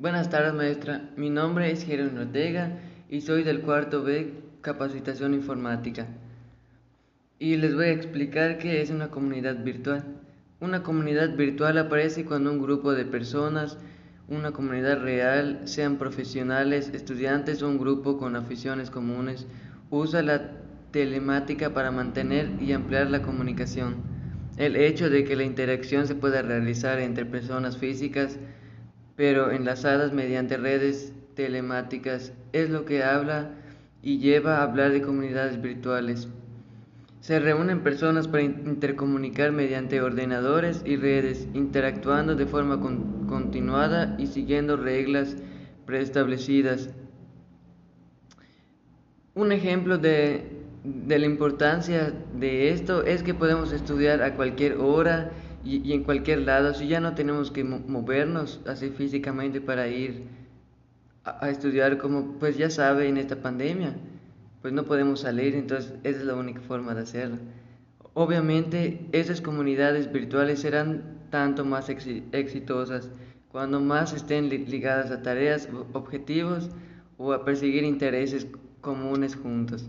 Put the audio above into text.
Buenas tardes, maestra. Mi nombre es Jerónimo Ortega y soy del cuarto B, Capacitación Informática. Y les voy a explicar qué es una comunidad virtual. Una comunidad virtual aparece cuando un grupo de personas, una comunidad real, sean profesionales, estudiantes o un grupo con aficiones comunes, usa la telemática para mantener y ampliar la comunicación. El hecho de que la interacción se pueda realizar entre personas físicas, pero enlazadas mediante redes telemáticas, es lo que habla y lleva a hablar de comunidades virtuales. Se reúnen personas para intercomunicar mediante ordenadores y redes, interactuando de forma continuada y siguiendo reglas preestablecidas. Un ejemplo de, de, la importancia de esto es que podemos estudiar a cualquier hora y, en cualquier lado, si ya no tenemos que movernos así físicamente para ir a, a estudiar como pues ya sabe en esta pandemia pues no podemos salir, entonces esa es la única forma de hacerlo. Obviamente esas comunidades virtuales serán tanto más exitosas cuando más estén ligadas a tareas, objetivos o a perseguir intereses comunes juntos.